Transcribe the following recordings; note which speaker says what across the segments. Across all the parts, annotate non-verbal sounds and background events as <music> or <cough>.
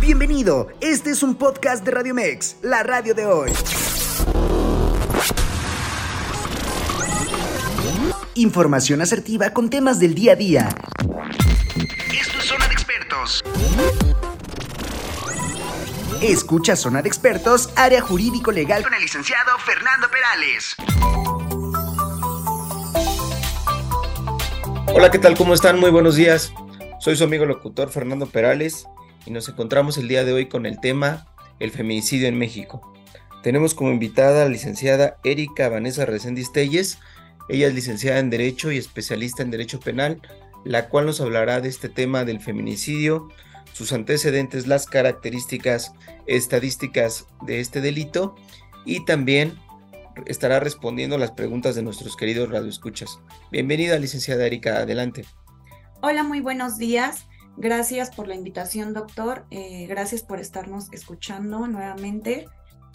Speaker 1: Bienvenido, este es un podcast de Radio Mex, la radio de hoy. Información asertiva con temas del día a día. Esto es Zona de Expertos. Escucha Zona de Expertos, área jurídico legal con el licenciado Fernando Perales.
Speaker 2: Hola, ¿qué tal? ¿Cómo están? Muy buenos días. Soy su amigo locutor Fernando Perales y nos encontramos el día de hoy con el tema el feminicidio en México. Tenemos como invitada a la licenciada Erika Vanessa Reséndiz Telles. Ella es licenciada en Derecho y especialista en Derecho Penal, la cual nos hablará de este tema del feminicidio, sus antecedentes, las características estadísticas de este delito y también estará respondiendo las preguntas de nuestros queridos radioescuchas. Bienvenida, licenciada Erika, adelante.
Speaker 3: Hola, muy buenos días. Gracias por la invitación, doctor. Eh, gracias por estarnos escuchando nuevamente.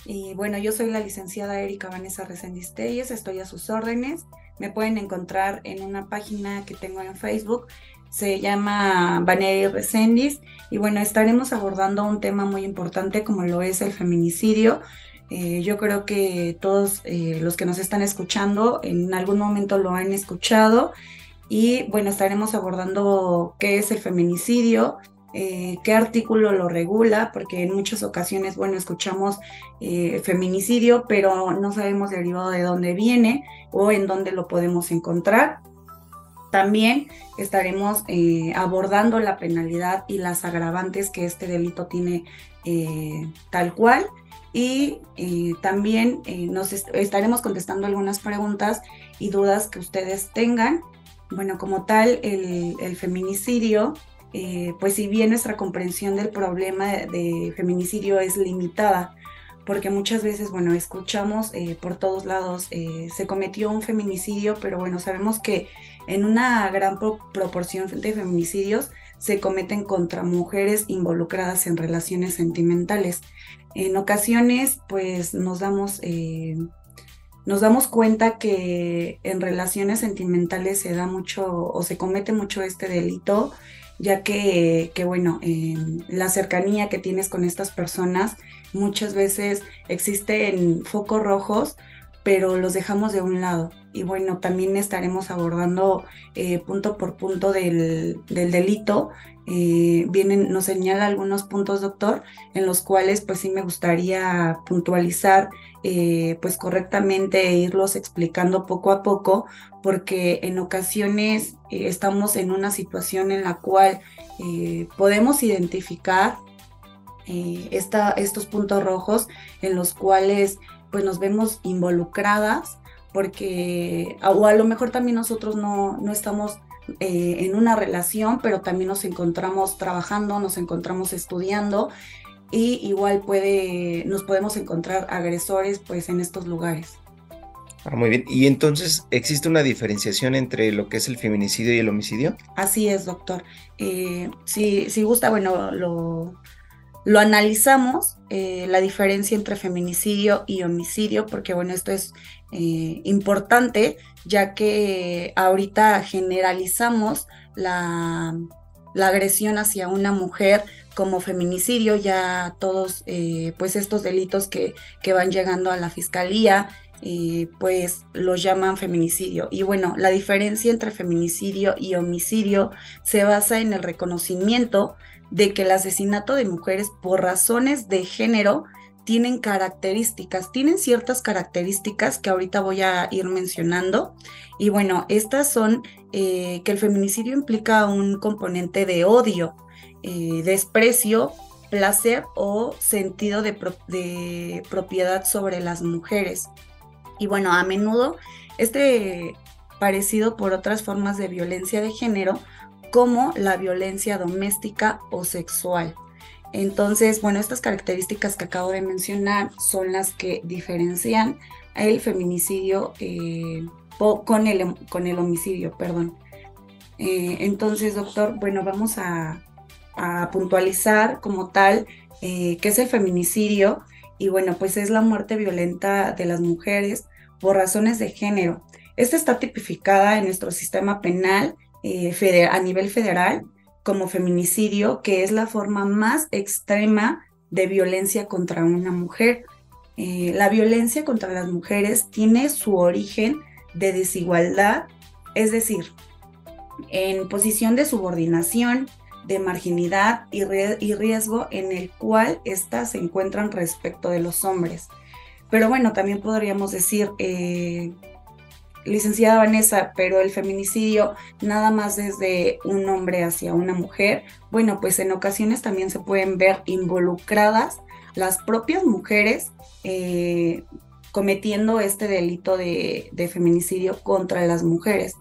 Speaker 3: Y bueno, yo soy la licenciada Erika Vanessa Resendiz estoy a sus órdenes. Me pueden encontrar en una página que tengo en Facebook, se llama Vanessa Resendiz. Y bueno, estaremos abordando un tema muy importante como lo es el feminicidio. Eh, yo creo que todos eh, los que nos están escuchando en algún momento lo han escuchado y bueno, estaremos abordando qué es el feminicidio, eh, qué artículo lo regula, porque en muchas ocasiones, bueno, escuchamos feminicidio, pero no sabemos derivado de dónde viene o en dónde lo podemos encontrar. También estaremos abordando la penalidad y las agravantes que este delito tiene tal cual. Y también nos estaremos contestando algunas preguntas y dudas que ustedes tengan bueno, como tal, el, feminicidio, eh, pues si bien nuestra comprensión del problema de, feminicidio es limitada, porque muchas veces, bueno, escuchamos eh, por todos lados, eh, se cometió un feminicidio, pero bueno, sabemos que en una gran proporción de feminicidios se cometen contra mujeres involucradas en relaciones sentimentales. En ocasiones, pues nos damos nos damos cuenta que en relaciones sentimentales se da mucho o se comete mucho este delito, ya que, que bueno, la cercanía que tienes con estas personas muchas veces existen focos rojos, pero los dejamos de un lado. Y bueno, también estaremos abordando eh, punto por punto del, del delito eh, vienen, nos señala algunos puntos, doctor, en los cuales pues sí me gustaría puntualizar eh, pues correctamente e irlos explicando poco a poco, porque en ocasiones eh, estamos en una situación en la cual podemos identificar esta, estos puntos rojos en los cuales pues nos vemos involucradas porque o a lo mejor también nosotros no, no estamos eh, en una relación, pero también nos encontramos trabajando, nos encontramos estudiando y igual puede, nos podemos encontrar agresores pues en estos lugares.
Speaker 2: Ah, muy bien. ¿Y entonces existe una diferenciación entre lo que es el feminicidio y el homicidio?
Speaker 3: Así es, doctor. Eh, si, si gusta, bueno, lo, lo analizamos, eh, la diferencia entre feminicidio y homicidio, porque bueno, esto es eh, importante, ya que ahorita generalizamos la, agresión hacia una mujer como feminicidio, ya todos eh, pues estos delitos que, que, van llegando a la fiscalía, pues los llaman feminicidio. Y bueno, la diferencia entre feminicidio y homicidio se basa en el reconocimiento de que el asesinato de mujeres por razones de género tienen características, tienen ciertas características que ahorita voy a ir mencionando. Y bueno, estas son eh, que el feminicidio implica un componente de odio, eh, desprecio, placer o sentido de, de propiedad sobre las mujeres. Y bueno, a menudo este parecido por otras formas de violencia de género como la violencia doméstica o sexual. Entonces, bueno, estas características que acabo de mencionar son las que diferencian el feminicidio eh, con, el, con el homicidio, perdón. Eh, entonces, doctor, bueno, vamos a, puntualizar como tal eh, qué es el feminicidio y bueno, pues es la muerte violenta de las mujeres por razones de género. Esta está tipificada en nuestro sistema penal eh, a nivel federal como feminicidio, que es la forma más extrema de violencia contra una mujer. Eh, la violencia contra las mujeres tiene su origen de desigualdad, es decir, en posición de subordinación, de marginidad y, riesgo en el cual éstas se encuentran respecto de los hombres. Pero bueno, también podríamos decir, eh, licenciada Vanessa, pero el feminicidio nada más desde un hombre hacia una mujer, bueno, pues en ocasiones también se pueden ver involucradas las propias mujeres eh, cometiendo este delito de, feminicidio contra las mujeres.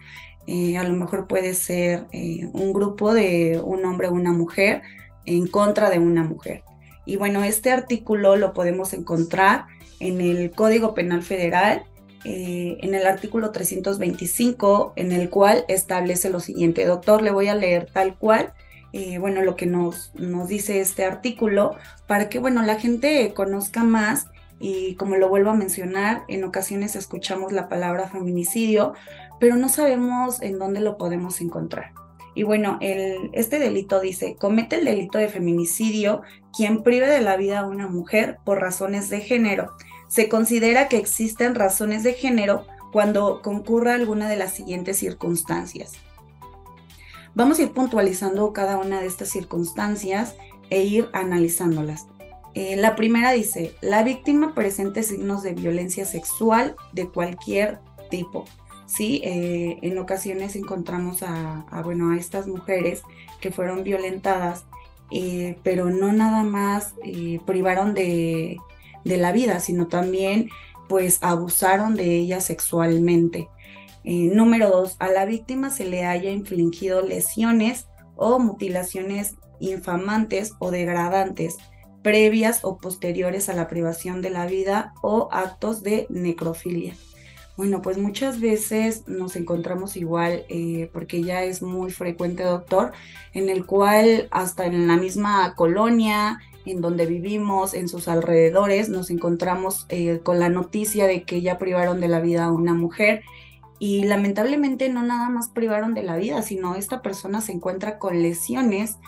Speaker 3: Eh, a lo mejor puede ser eh, un grupo de un hombre o una mujer en contra de una mujer. Y bueno, este artículo lo podemos encontrar en el Código Penal Federal, en el artículo 325, en el cual establece lo siguiente. Doctor, le voy a leer tal cual eh, bueno, lo que nos, nos dice este artículo, para que, bueno, la gente conozca más y como lo vuelvo a mencionar, en ocasiones escuchamos la palabra feminicidio, pero no sabemos en dónde lo podemos encontrar. Y bueno, este delito dice, comete el delito de feminicidio quien prive de la vida a una mujer por razones de género. Se considera que existen razones de género cuando concurra alguna de las siguientes circunstancias. Vamos a ir puntualizando cada una de estas circunstancias e ir analizándolas. Eh, la primera dice, la víctima presente signos de violencia sexual de cualquier tipo. Sí, eh, en ocasiones encontramos a, bueno, a estas mujeres que fueron violentadas, eh, pero no nada más privaron de, de la vida, sino también pues abusaron de ella sexualmente. Eh, número dos, a la víctima se le haya infligido lesiones o mutilaciones infamantes o degradantes previas o posteriores a la privación de la vida o actos de necrofilia. Bueno, pues muchas veces nos encontramos igual, eh, porque ya es muy frecuente, doctor, en el cual hasta en la misma colonia, en donde vivimos, en sus alrededores, nos encontramos eh, con la noticia de que ya privaron de la vida a una mujer y lamentablemente no nada más privaron de la vida, sino esta persona se encuentra con lesiones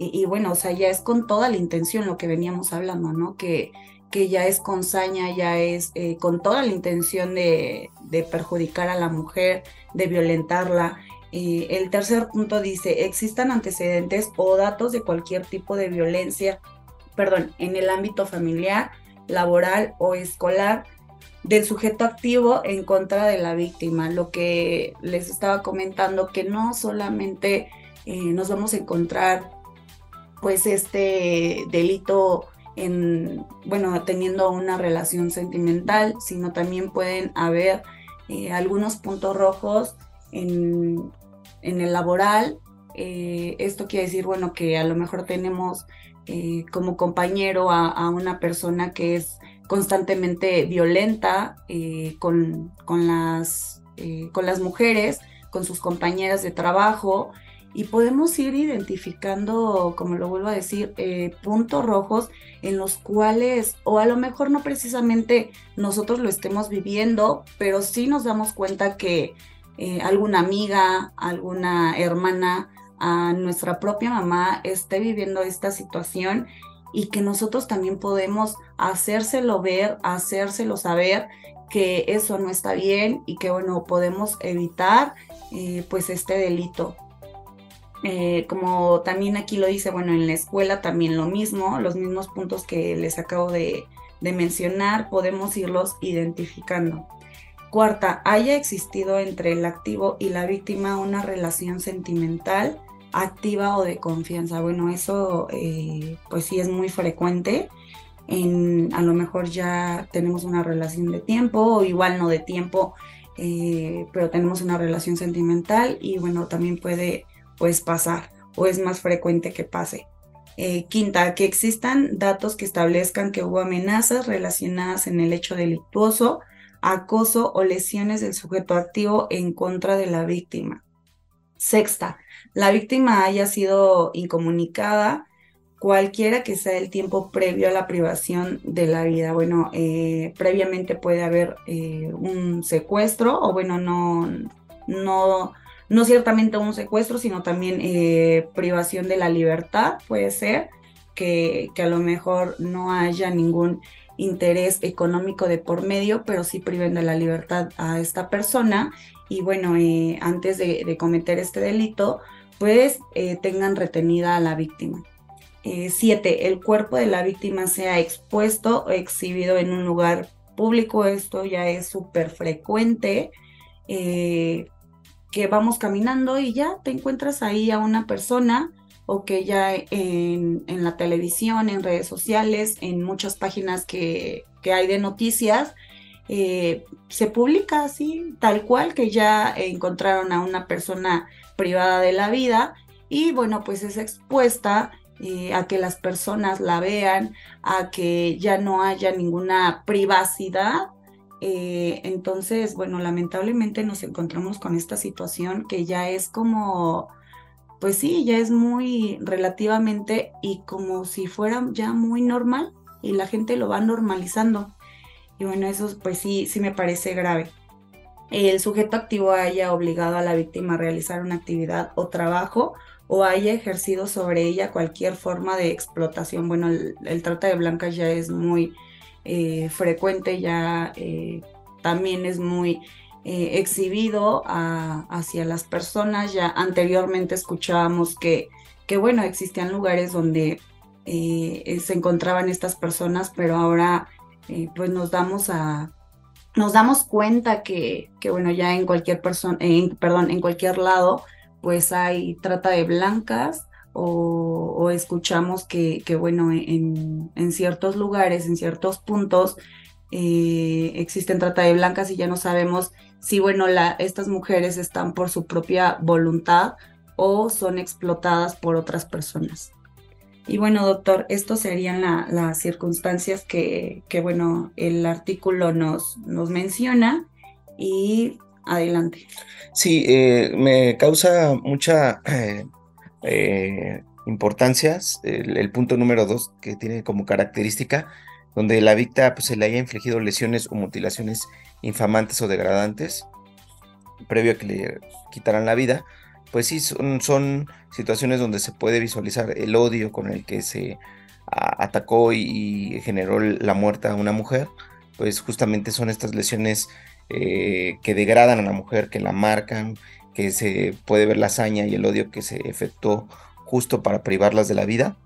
Speaker 3: y, bueno, o sea, ya es con toda la intención lo que veníamos hablando, ¿no? Que, que ya es con saña, ya es eh, con toda la intención de, perjudicar a la mujer, de violentarla. el tercer punto dice, existan antecedentes o datos de cualquier tipo de violencia, perdón, en el ámbito familiar, laboral o escolar del sujeto activo en contra de la víctima. Lo que les estaba comentando, que no solamente eh, nos vamos a encontrar pues este delito en, bueno, teniendo una relación sentimental, sino también pueden haber eh, algunos puntos rojos en, el laboral. Eh, esto quiere decir, bueno, que a lo mejor tenemos como compañero a, una persona que es constantemente violenta eh, con, con, las, eh, con las mujeres, con sus compañeras de trabajo, y podemos ir identificando, como lo vuelvo a decir, eh, puntos rojos en los cuales, o a lo mejor no precisamente nosotros lo estemos viviendo, pero sí nos damos cuenta que alguna amiga, alguna hermana, a nuestra propia mamá esté viviendo esta situación y que nosotros también podemos hacérselo ver, hacérselo saber que eso no está bien y que bueno, podemos evitar eh, pues este delito. Eh, como también aquí lo dice, bueno, en la escuela también lo mismo, los mismos puntos que les acabo de, de mencionar, podemos irlos identificando. Cuarta, haya existido entre el activo y la víctima una relación sentimental activa o de confianza. Bueno, eso eh, pues sí es muy frecuente. En, a lo mejor ya tenemos una relación de tiempo o igual no de tiempo, eh, pero tenemos una relación sentimental y bueno, también puede pues pasar o es más frecuente que pase. Eh, quinta, que existan datos que establezcan que hubo amenazas relacionadas en el hecho delictuoso, acoso o lesiones del sujeto activo en contra de la víctima. Sexta, la víctima haya sido incomunicada, cualquiera que sea el tiempo previo a la privación de la vida. Bueno, eh, previamente puede haber eh, un secuestro o bueno, no, no, no ciertamente un secuestro, sino también eh, privación de la libertad, puede ser, que, a lo mejor no haya ningún interés económico de por medio, pero sí priven de la libertad a esta persona y bueno, eh, antes de, cometer este delito, pues eh, tengan retenida a la víctima. siete, el cuerpo de la víctima sea expuesto o exhibido en un lugar público, esto ya es súper frecuente que vamos caminando y ya te encuentras ahí a una persona o que ya en, la televisión, en redes sociales, en muchas páginas que, hay de noticias, eh, se publica así, tal cual, que ya encontraron a una persona privada de la vida y bueno, pues es expuesta eh, a que las personas la vean, a que ya no haya ninguna privacidad eh, entonces, bueno, lamentablemente nos encontramos con esta situación que ya es como, pues sí, ya es muy relativamente y como si fuera ya muy normal y la gente lo va normalizando. Y bueno, eso pues sí, sí me parece grave. El sujeto activo haya obligado a la víctima a realizar una actividad o trabajo o haya ejercido sobre ella cualquier forma de explotación. Bueno, el trata de blancas ya es muy eh, frecuente, ya eh, también es muy eh, exhibido hacia las personas. Ya anteriormente escuchábamos que, que bueno, existían lugares donde se encontraban estas personas, pero ahora pues nos damos a, nos damos cuenta que, que bueno, ya en cualquier persona, perdón, en cualquier lado, pues hay trata de blancas, o, escuchamos que, que bueno, en, en, ciertos lugares, en ciertos puntos, eh, existen trata de blancas y ya no sabemos si, bueno, la, estas mujeres están por su propia voluntad o son explotadas por otras personas. Y bueno, doctor, estos serían las circunstancias que, que, bueno, el artículo nos, nos menciona y adelante.
Speaker 2: Sí, eh, me causa mucha eh, eh, importancias. El, punto número dos que tiene como característica donde la víctima pues, se le haya infligido lesiones o mutilaciones infamantes o degradantes previo a que le quitaran la vida, pues sí, son, situaciones donde se puede visualizar el odio con el que se atacó y, generó la muerte a una mujer, pues justamente son estas lesiones eh, que degradan a la mujer, que la marcan, que se puede ver la hazaña y el odio que se efectuó justo para privarlas de la vida,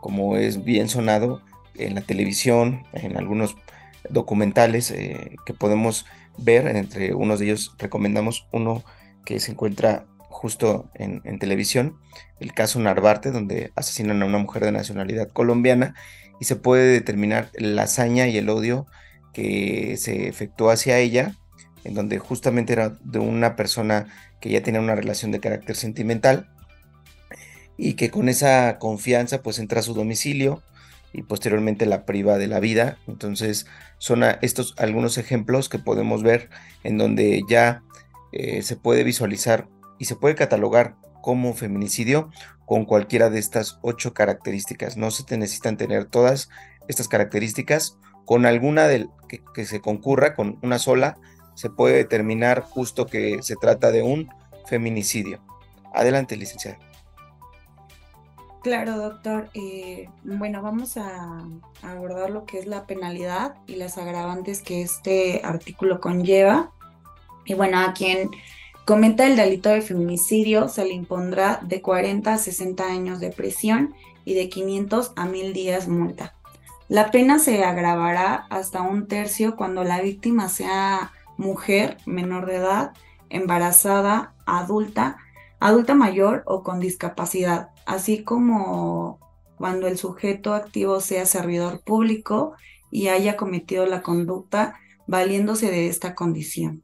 Speaker 2: como es bien sonado en la televisión, en algunos documentales eh, que podemos ver, entre unos de ellos recomendamos uno que se encuentra justo en, televisión, el caso Narvarte, donde asesinan a una mujer de nacionalidad colombiana y se puede determinar la hazaña y el odio que se efectuó hacia ella, en donde justamente era de una persona que ya tenía una relación de carácter sentimental y que con esa confianza pues entra a su domicilio y posteriormente la priva de la vida. Entonces son estos algunos ejemplos que podemos ver en donde ya eh, se puede visualizar y se puede catalogar como feminicidio con cualquiera de estas ocho características. No se necesitan tener todas estas características. Con alguna del que se concurra, con una sola, se puede determinar justo que se trata de un feminicidio. Adelante, licenciada.
Speaker 3: Claro, doctor. Eh, bueno, vamos a, abordar lo que es la penalidad y las agravantes que este artículo conlleva. Y bueno, a quien cometa el delito de feminicidio se le impondrá de 40 a 60 años de prisión y de 500 a 1000 días multa. La pena se agravará hasta un tercio cuando la víctima sea mujer menor de edad, embarazada, adulta, adulta mayor o con discapacidad, así como cuando el sujeto activo sea servidor público y haya cometido la conducta valiéndose de esta condición.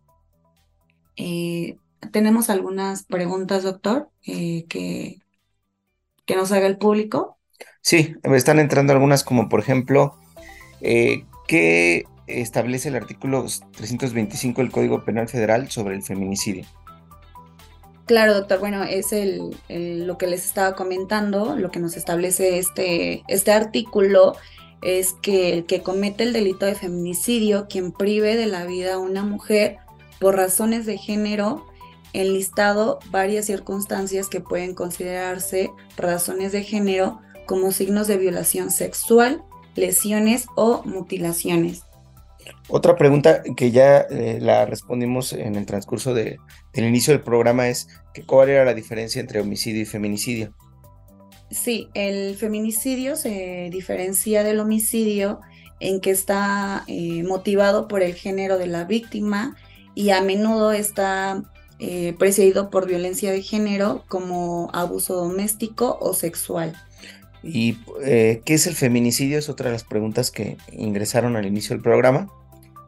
Speaker 3: Eh, tenemos algunas preguntas, doctor, eh, que, que nos haga el público.
Speaker 2: Sí, me están entrando algunas como por ejemplo, eh, ¿qué establece el artículo 325 del Código Penal Federal sobre el feminicidio.
Speaker 3: Claro, doctor. Bueno, es el, lo que les estaba comentando, lo que nos establece este, este artículo es que el que comete el delito de feminicidio, quien prive de la vida a una mujer por razones de género, enlistado varias circunstancias que pueden considerarse razones de género como signos de violación sexual, lesiones o mutilaciones.
Speaker 2: Otra pregunta que ya eh, la respondimos en el transcurso de, del inicio del programa es que cuál era la diferencia entre homicidio y feminicidio.
Speaker 3: Sí, el feminicidio se diferencia del homicidio en que está eh, motivado por el género de la víctima y a menudo está eh, precedido por violencia de género como abuso doméstico o sexual.
Speaker 2: ¿Y eh, qué es el feminicidio? Es otra de las preguntas que ingresaron al inicio del programa.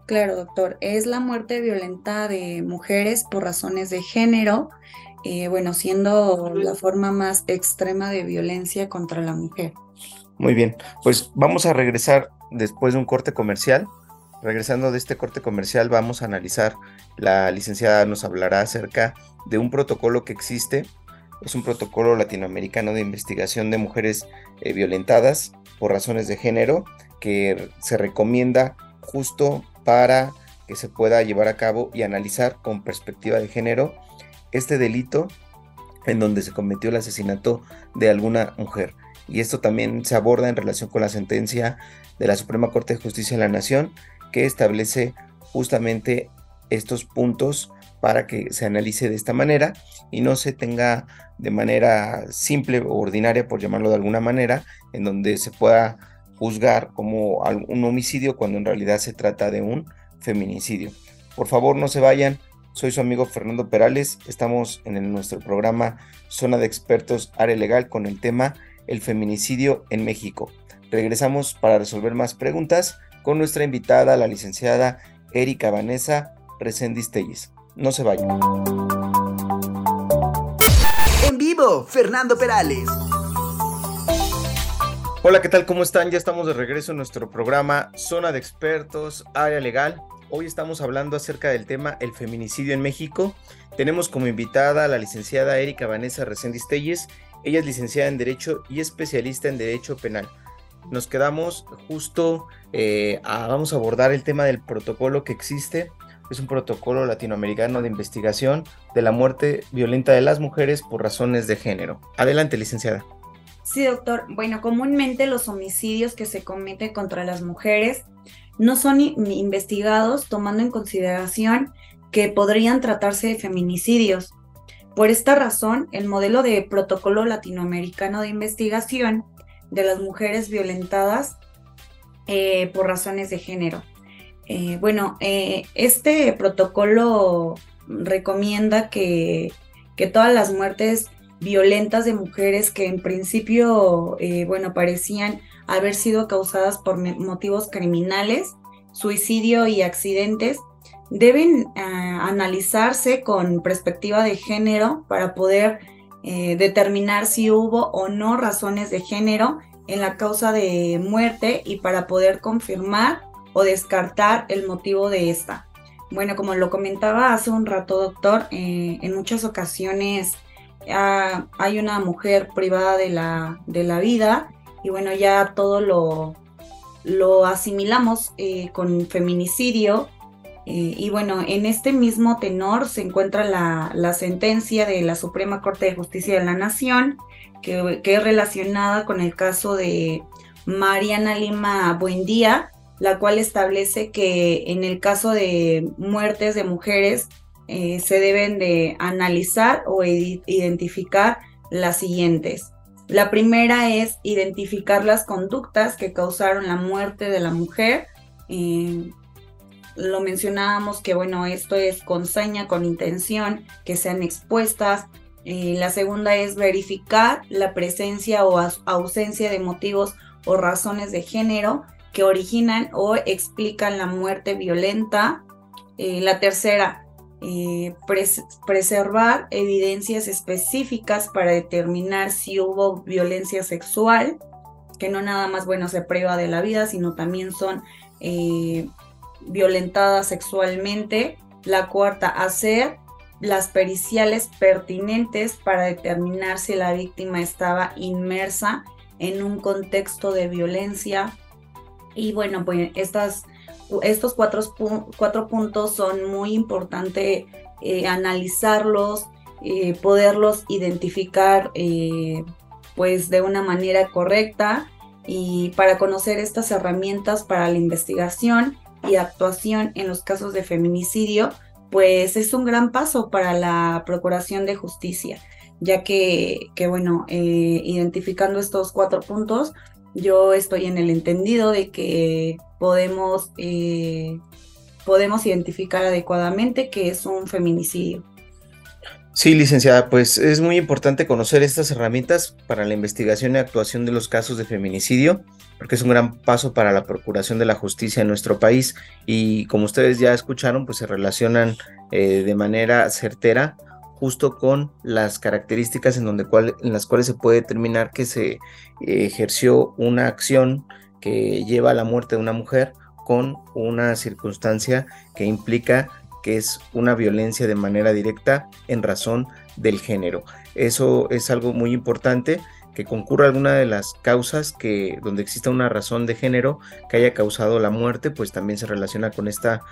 Speaker 3: Claro, doctor. Es la muerte violenta de mujeres por razones de género, eh, bueno, siendo la forma más extrema de violencia contra la mujer.
Speaker 2: Muy bien, pues vamos a regresar después de un corte comercial. Regresando de este corte comercial, vamos a analizar, la licenciada nos hablará acerca de un protocolo que existe es un protocolo latinoamericano de investigación de mujeres eh, violentadas por razones de género que se recomienda justo para que se pueda llevar a cabo y analizar con perspectiva de género este delito en donde se cometió el asesinato de alguna mujer. Y esto también se aborda en relación con la sentencia de la Suprema Corte de Justicia de la Nación que establece justamente estos puntos para que se analice de esta manera y no se tenga de manera simple o ordinaria, por llamarlo de alguna manera, en donde se pueda juzgar como un homicidio cuando en realidad se trata de un feminicidio. Por favor, no se vayan. Soy su amigo Fernando Perales. Estamos en nuestro programa Zona de Expertos Área Legal con el tema El feminicidio en México. Regresamos para resolver más preguntas con nuestra invitada, la licenciada Erika Vanessa Reséndiz Telles. No se vayan.
Speaker 1: En vivo, Fernando Perales.
Speaker 2: Hola, ¿qué tal? ¿Cómo están? Ya estamos de regreso en nuestro programa Zona de Expertos, Área Legal. Hoy estamos hablando acerca del tema el feminicidio en México. Tenemos como invitada a la licenciada Erika Vanessa Reséndiz Telles. Ella es licenciada en Derecho y especialista en Derecho Penal. Nos quedamos justo, eh, vamos a abordar el tema del protocolo que existe es un protocolo latinoamericano de investigación de la muerte violenta de las mujeres por razones de género. Adelante, licenciada.
Speaker 3: Sí, doctor. Bueno, comúnmente los homicidios que se cometen contra las mujeres no son investigados tomando en consideración que podrían tratarse de feminicidios. Por esta razón, el modelo de protocolo latinoamericano de investigación de las mujeres violentadas eh, por razones de género. Eh, bueno, eh, este protocolo recomienda que, todas las muertes violentas de mujeres que en principio, bueno, parecían haber sido causadas por motivos criminales, suicidio y accidentes, deben analizarse con perspectiva de género para poder determinar si hubo o no razones de género en la causa de muerte y para poder confirmar o descartar el motivo de esta. Bueno, como lo comentaba hace un rato, doctor, eh, en muchas ocasiones ah, hay una mujer privada de la, de la vida y bueno, ya todo lo, lo asimilamos eh, con feminicidio. Eh, y bueno, en este mismo tenor se encuentra la, la, sentencia de la Suprema Corte de Justicia de la Nación, que, es relacionada con el caso de Mariana Lima Buendía, la cual establece que en el caso de muertes de mujeres eh, se deben de analizar o identificar las siguientes. La primera es identificar las conductas que causaron la muerte de la mujer. Eh, lo mencionábamos que, bueno, esto es con saña, con intención, que sean expuestas. Eh, la segunda es verificar la presencia o ausencia de motivos o razones de género que originan o explican la muerte violenta. Eh, la tercera, eh, preservar evidencias específicas para determinar si hubo violencia sexual, que no nada más, bueno, se prueba de la vida, sino también son violentadas sexualmente. La cuarta, hacer las periciales pertinentes para determinar si la víctima estaba inmersa en un contexto de violencia. Y bueno, pues estas, estos cuatro, cuatro puntos son muy importantes eh, analizarlos, eh, poderlos identificar pues de una manera correcta y para conocer estas herramientas para la investigación y actuación en los casos de feminicidio, pues es un gran paso para la Procuración de Justicia, ya que, que bueno, identificando estos cuatro puntos, yo estoy en el entendido de que podemos, eh, podemos identificar adecuadamente que es un feminicidio.
Speaker 2: Sí, licenciada, pues es muy importante conocer estas herramientas para la investigación y actuación de los casos de feminicidio, porque es un gran paso para la procuración de la justicia en nuestro país. Y como ustedes ya escucharon, pues se relacionan eh, de manera certera justo con las características en, donde en las cuales se puede determinar que se ejerció una acción que lleva a la muerte de una mujer con una circunstancia que implica que es una violencia de manera directa en razón del género. Eso es algo muy importante que concurra alguna de las causas que donde exista una razón de género que haya causado la muerte, pues también se relaciona con esta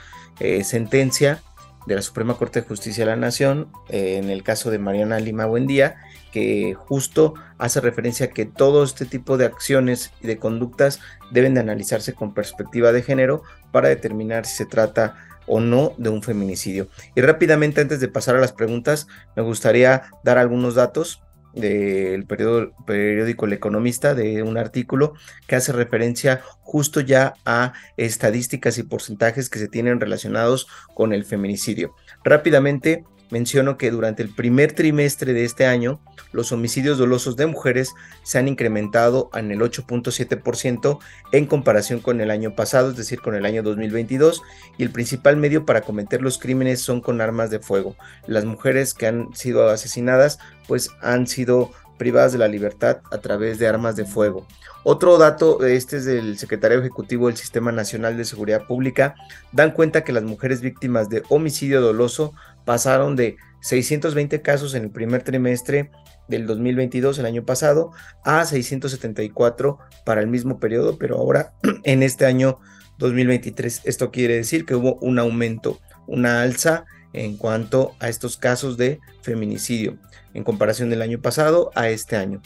Speaker 2: eh, sentencia de la Suprema Corte de Justicia de la Nación, eh, en el caso de Mariana Lima Buendía, que justo hace referencia a que todo este tipo de acciones y de conductas deben de analizarse con perspectiva de género para determinar si se trata o no de un feminicidio. Y rápidamente, antes de pasar a las preguntas, me gustaría dar algunos datos del periódico El Economista, de un artículo que hace referencia justo ya a estadísticas y porcentajes que se tienen relacionados con el feminicidio. Rápidamente, menciono que durante el primer trimestre de este año, los homicidios dolosos de mujeres se han incrementado en el 8.7% en comparación con el año pasado, es decir, con el año 2022, y el principal medio para cometer los crímenes son con armas de fuego. Las mujeres que han sido asesinadas pues han sido privadas de la libertad a través de armas de fuego. Otro dato, este es del secretario ejecutivo del Sistema Nacional de Seguridad Pública, dan cuenta que las mujeres víctimas de homicidio doloso pasaron de 620 casos en el primer trimestre del 2022, el año pasado, a 674 para el mismo periodo, pero ahora <clears throat> en este año 2023. Esto quiere decir que hubo un aumento, una alza en cuanto a estos casos de feminicidio en comparación del año pasado a este año.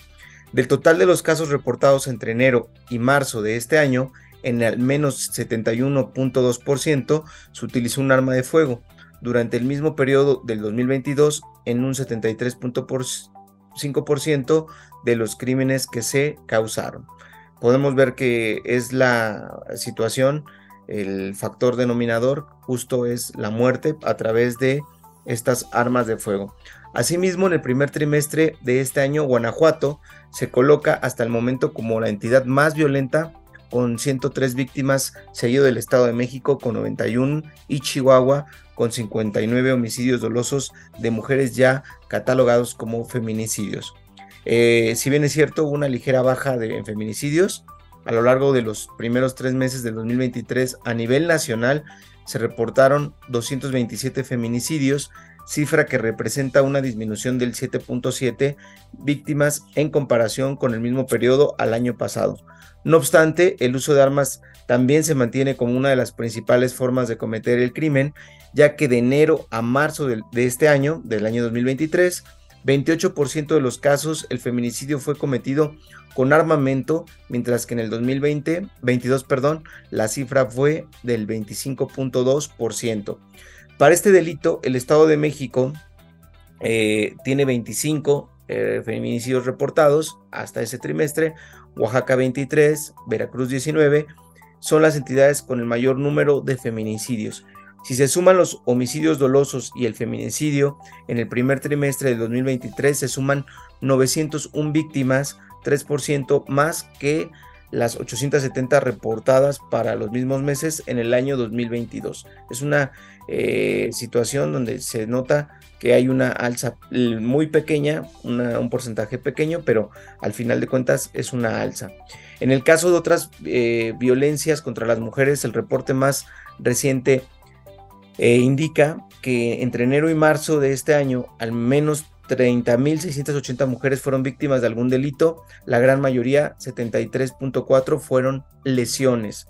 Speaker 2: Del total de los casos reportados entre enero y marzo de este año, en al menos 71.2% se utilizó un arma de fuego. Durante el mismo periodo del 2022, en un 73.5% de los crímenes que se causaron. Podemos ver que es la situación, el factor denominador justo es la muerte a través de estas armas de fuego. Asimismo, en el primer trimestre de este año, Guanajuato se coloca hasta el momento como la entidad más violenta con 103 víctimas, seguido del Estado de México con 91 y Chihuahua con 59 homicidios dolosos de mujeres ya catalogados como feminicidios. Eh, si bien es cierto, hubo una ligera baja de feminicidios a lo largo de los primeros tres meses del 2023 a nivel nacional se reportaron 227 feminicidios, cifra que representa una disminución del 7.7 víctimas en comparación con el mismo periodo al año pasado. No obstante, el uso de armas también se mantiene como una de las principales formas de cometer el crimen, ya que de enero a marzo de, este año, del año 2023, 28% de los casos el feminicidio fue cometido con armamento, mientras que en el 2020, 22, perdón, la cifra fue del 25.2%. Para este delito, el Estado de México eh, tiene 25 eh, feminicidios reportados hasta ese trimestre, Oaxaca 23, Veracruz 19, son las entidades con el mayor número de feminicidios. Si se suman los homicidios dolosos y el feminicidio, en el primer trimestre del 2023 se suman 901 víctimas, 3% más que las 870 reportadas para los mismos meses en el año 2022. Es una eh, situación donde se nota que hay una alza muy pequeña, un porcentaje pequeño, pero al final de cuentas es una alza. En el caso de otras eh, violencias contra las mujeres, el reporte más reciente eh, indica que entre enero y marzo de este año, al menos 30.680 mujeres fueron víctimas de algún delito, la gran mayoría, 73.4, fueron lesiones.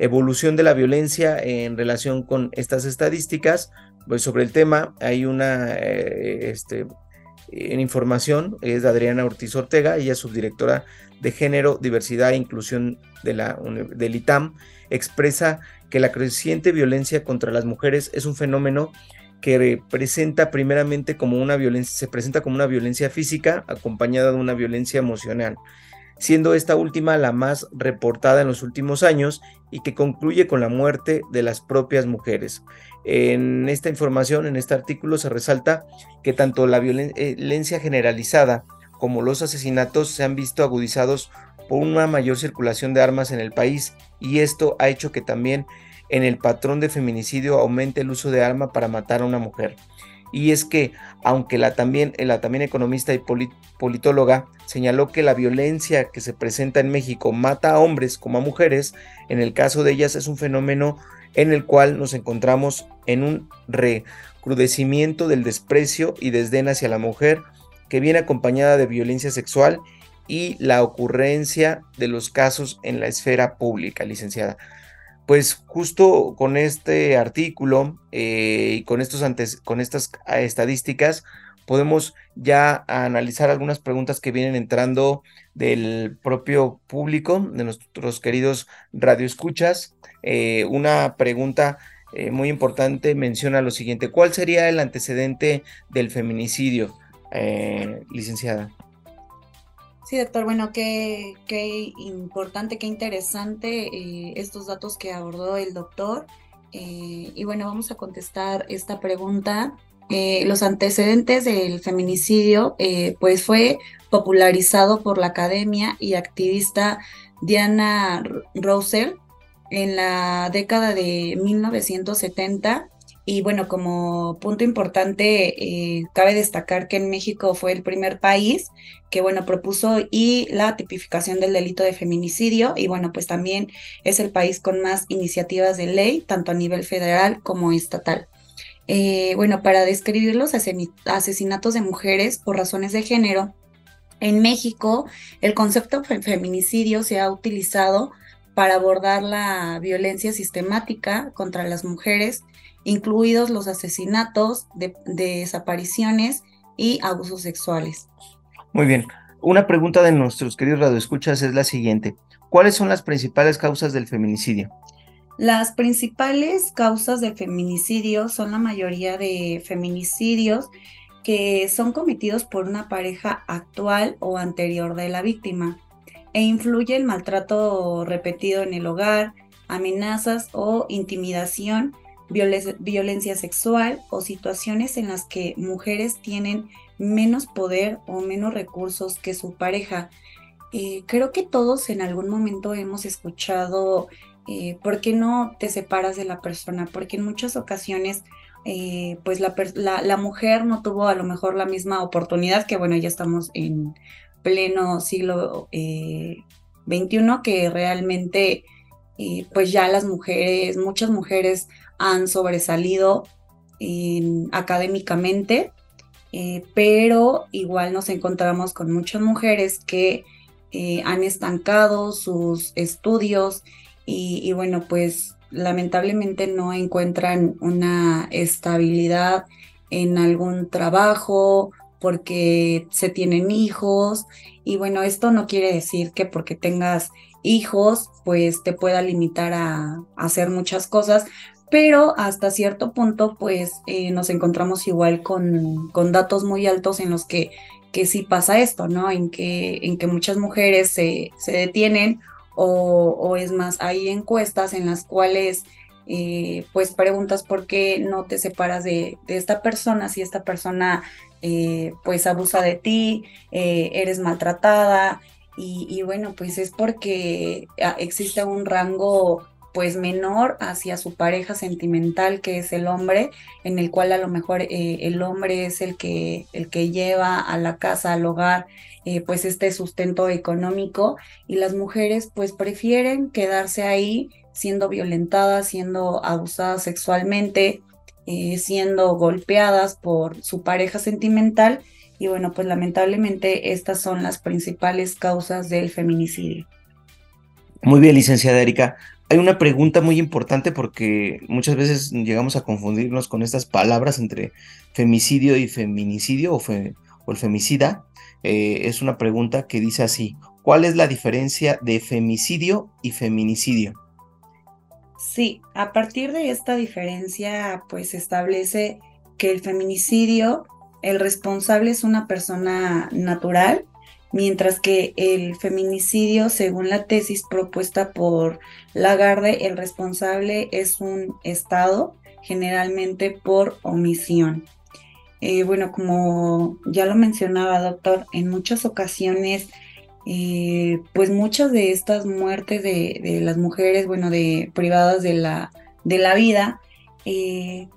Speaker 2: evolución de la violencia en relación con estas estadísticas, pues sobre el tema hay una eh, este, en información, es Adriana Ortiz Ortega, ella es subdirectora de Género, Diversidad e Inclusión de la, del ITAM, expresa que la creciente violencia contra las mujeres es un fenómeno que presenta primeramente como una violencia, se presenta como una violencia física acompañada de una violencia emocional, siendo esta última la más reportada en los últimos años y que concluye con la muerte de las propias mujeres. En esta información, en este artículo, se resalta que tanto la violencia generalizada como los asesinatos se han visto agudizados por una mayor circulación de armas en el país y esto ha hecho que también en el patrón de feminicidio aumente el uso de arma para matar a una mujer. Y es que, aunque la también, la también economista y politóloga señaló que la violencia que se presenta en México mata a hombres como a mujeres, en el caso de ellas es un fenómeno en el cual nos encontramos en un recrudecimiento del desprecio y desdén hacia la mujer que viene acompañada de violencia sexual y la ocurrencia de los casos en la esfera pública, licenciada. Pues justo con este artículo eh, y con, estos antes, con estas ah, estadísticas podemos ya analizar algunas preguntas que vienen entrando del propio público, de nuestros queridos radioescuchas. Eh, una pregunta eh, muy importante menciona lo siguiente, ¿cuál sería el antecedente del feminicidio, licenciada?
Speaker 3: Sí, doctor, bueno, qué, qué importante, qué interesante eh, estos datos que abordó el doctor. Eh, y bueno, vamos a contestar esta pregunta. Eh, los antecedentes del feminicidio, pues fue popularizado por la academia y activista Diana Rouser en la década de 1970 y bueno, como punto importante, eh, cabe destacar que en México fue el primer país que, bueno, propuso y la tipificación del delito de feminicidio y, bueno, pues también es el país con más iniciativas de ley, tanto a nivel federal como estatal. Eh, bueno, para describir los asesinatos de mujeres por razones de género, en México el concepto de feminicidio se ha utilizado para abordar la violencia sistemática contra las mujeres incluidos los asesinatos, de, desapariciones y abusos sexuales.
Speaker 2: Muy bien. Una pregunta de nuestros queridos radioescuchas es la siguiente. ¿Cuáles son las principales causas del feminicidio?
Speaker 3: Las principales causas del feminicidio son la mayoría de feminicidios que son cometidos por una pareja actual o anterior de la víctima e influye el maltrato repetido en el hogar, amenazas o intimidación violencia sexual o situaciones en las que mujeres tienen menos poder o menos recursos que su pareja. Eh, creo que todos en algún momento hemos escuchado eh, por qué no te separas de la persona, porque en muchas ocasiones eh, pues la, la, mujer no tuvo a lo mejor la misma oportunidad que bueno, ya estamos en pleno siglo XXI que realmente pues ya las mujeres, muchas mujeres han sobresalido académicamente, eh, pero igual nos encontramos con muchas mujeres que eh, han estancado sus estudios y, bueno, pues lamentablemente no encuentran una estabilidad en algún trabajo porque se tienen hijos. Y bueno, esto no quiere decir que porque tengas hijos pues te pueda limitar a hacer muchas cosas, pero hasta cierto punto pues eh, nos encontramos igual con, con, datos muy altos en los que, que sí pasa esto, ¿no? En que, en que muchas mujeres se, se detienen o, es más, hay encuestas en las cuales eh, pues preguntas por qué no te separas de, de esta persona, si esta persona eh, pues abusa de ti, eres maltratada y, y bueno, pues es porque ah, existe un rango pues menor hacia su pareja sentimental que es el hombre, en el cual a lo mejor eh, el hombre es el que, el que lleva a la casa, al hogar, eh, pues este sustento económico y las mujeres pues prefieren quedarse ahí siendo violentadas, siendo abusadas sexualmente, eh, siendo golpeadas por su pareja sentimental y bueno pues lamentablemente estas son las principales causas del feminicidio.
Speaker 2: Muy bien, licenciada Erika. hay una pregunta muy importante porque muchas veces llegamos a confundirnos con estas palabras entre femicidio y feminicidio o, el femicida. Eh, es una pregunta que dice así, ¿cuál es la diferencia de femicidio y feminicidio?
Speaker 3: Sí, a partir de esta diferencia, pues establece que el feminicidio, el responsable es una persona natural, mientras que el feminicidio, según la tesis propuesta por Lagarde, el responsable es un Estado, generalmente por omisión. Eh, bueno, como ya lo mencionaba, doctor, en muchas ocasiones, eh, pues muchas de estas muertes de, las mujeres, bueno, de privadas de la, de la vida, eh,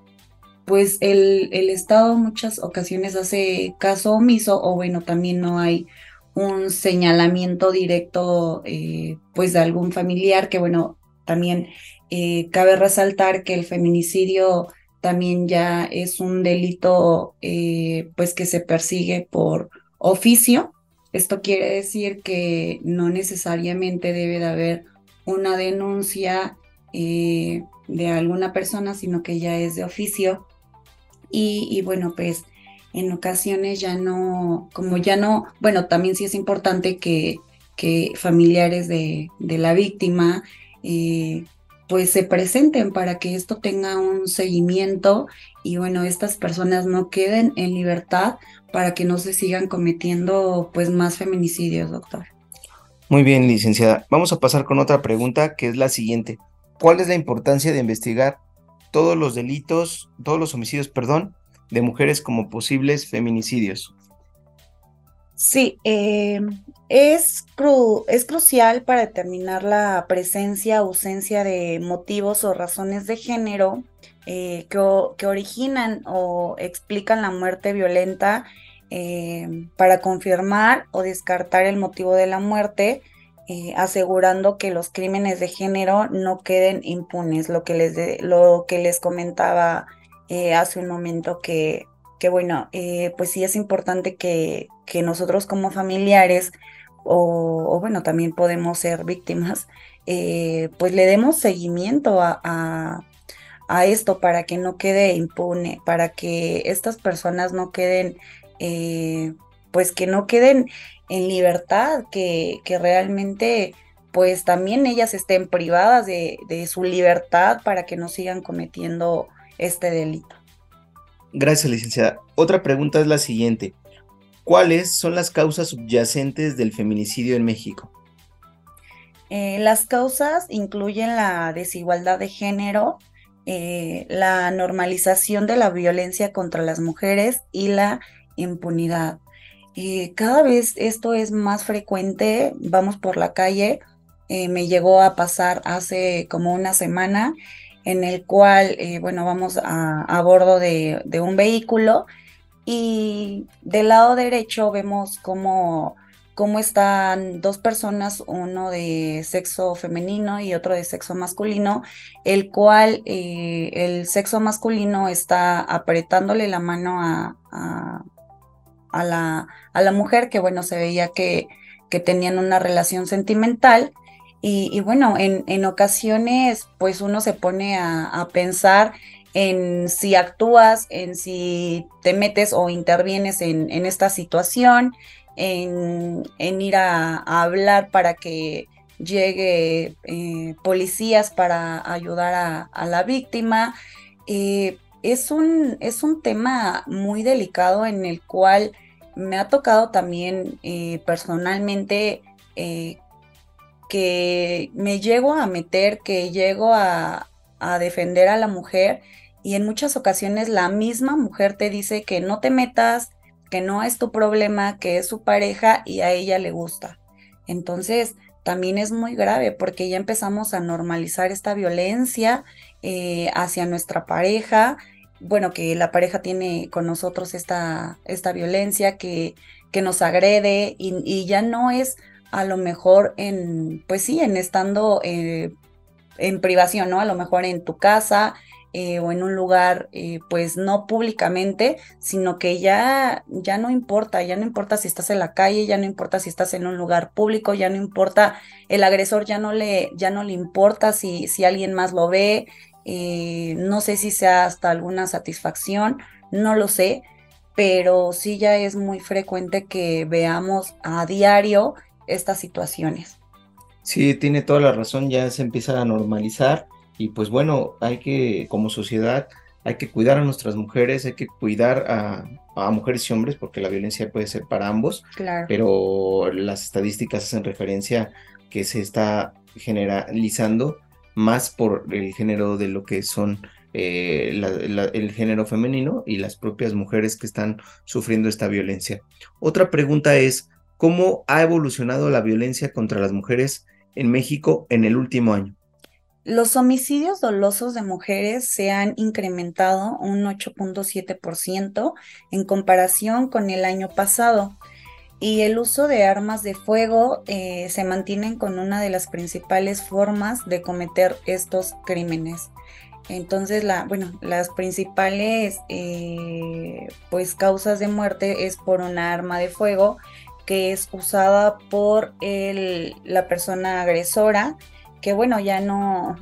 Speaker 3: pues el, el Estado en muchas ocasiones hace caso omiso o bueno, también no hay un señalamiento directo eh, pues de algún familiar, que bueno, también eh, cabe resaltar que el feminicidio también ya es un delito eh, pues que se persigue por oficio. Esto quiere decir que no necesariamente debe de haber una denuncia de alguna persona, sino que ya es de oficio. Y, bueno, pues en ocasiones ya no, como ya no, bueno, también sí es importante que, que familiares de, de la víctima eh, pues se presenten para que esto tenga un seguimiento y bueno, estas personas no queden en libertad para que no se sigan cometiendo pues más feminicidios, doctor.
Speaker 2: Muy bien, licenciada. Vamos a pasar con otra pregunta que es la siguiente. ¿Cuál es la importancia de investigar todos los delitos, todos los homicidios, perdón, de mujeres como posibles feminicidios.
Speaker 3: Sí, eh, es, es crucial para determinar la presencia, ausencia de motivos o razones de género eh, que, originan o explican la muerte violenta eh, para confirmar o descartar el motivo de la muerte, asegurando que los crímenes de género no queden impunes, lo que les, lo que les comentaba eh, hace un momento que, que bueno, eh, pues sí es importante que, que nosotros como familiares o, bueno, también podemos ser víctimas, eh, pues le demos seguimiento a, a, esto para que no quede impune, para que estas personas no queden, pues que no queden en libertad, que, que realmente pues también ellas estén privadas de, de, su libertad para que no sigan cometiendo este delito.
Speaker 2: Gracias, licenciada. Otra pregunta es la siguiente. ¿Cuáles son las causas subyacentes del feminicidio en México?
Speaker 3: Eh, las causas incluyen la desigualdad de género, eh, la normalización de la violencia contra las mujeres y la impunidad. Eh, cada vez esto es más frecuente, vamos por la calle, me llegó a pasar hace como una semana en el cual, eh, bueno, vamos a, bordo de, un vehículo y del lado derecho vemos cómo, cómo están dos personas, uno de sexo femenino y otro de sexo masculino, el cual eh, el sexo masculino está apretándole la mano a, la, a la mujer, que bueno, se veía que, que tenían una relación sentimental y, bueno, en, en, ocasiones pues uno se pone a, pensar en si actúas, en si te metes o intervienes en, en esta situación, en, en ir a, hablar para que llegue eh, policías para ayudar a, la víctima. Eh, es, un, es un tema muy delicado en el cual me ha tocado también eh, personalmente que me llego a meter, que llego a, defender a la mujer y en muchas ocasiones la misma mujer te dice que no te metas, que no es tu problema, que es su pareja y a ella le gusta. Entonces, también es muy grave porque ya empezamos a normalizar esta violencia eh, hacia nuestra pareja. Bueno, que la pareja tiene con nosotros esta, esta violencia que, que nos agrede y, y ya no es a lo mejor en, pues sí, en estando eh, en privación, ¿no? A lo mejor en tu casa, eh, o en un lugar, eh, pues no públicamente, sino que ya, ya no importa, ya no importa si estás en la calle, ya no importa si estás en un lugar público, ya no importa, el agresor ya no le, ya no le importa si, si alguien más lo ve, eh, no sé si sea hasta alguna satisfacción, no lo sé, pero sí ya es muy frecuente que veamos a diario estas situaciones.
Speaker 2: Sí, tiene toda la razón, ya se empieza a normalizar y pues bueno, hay que, como sociedad, hay que cuidar a nuestras mujeres, hay que cuidar a, mujeres y hombres, porque la violencia puede ser para ambos,
Speaker 3: claro.
Speaker 2: pero las estadísticas hacen referencia que se está generalizando más por el género de lo que son eh, el género femenino y las propias mujeres que están sufriendo esta violencia. Otra pregunta es, ¿cómo ha evolucionado la violencia contra las mujeres en México en el último año?
Speaker 3: Los homicidios dolosos de mujeres se han incrementado un 8.7% en comparación con el año pasado y el uso de armas de fuego eh, se mantienen con una de las principales formas de cometer estos crímenes. Entonces, la, bueno, las principales eh, pues causas de muerte es por una arma de fuego que es usada por el, la persona agresora que bueno, ya no,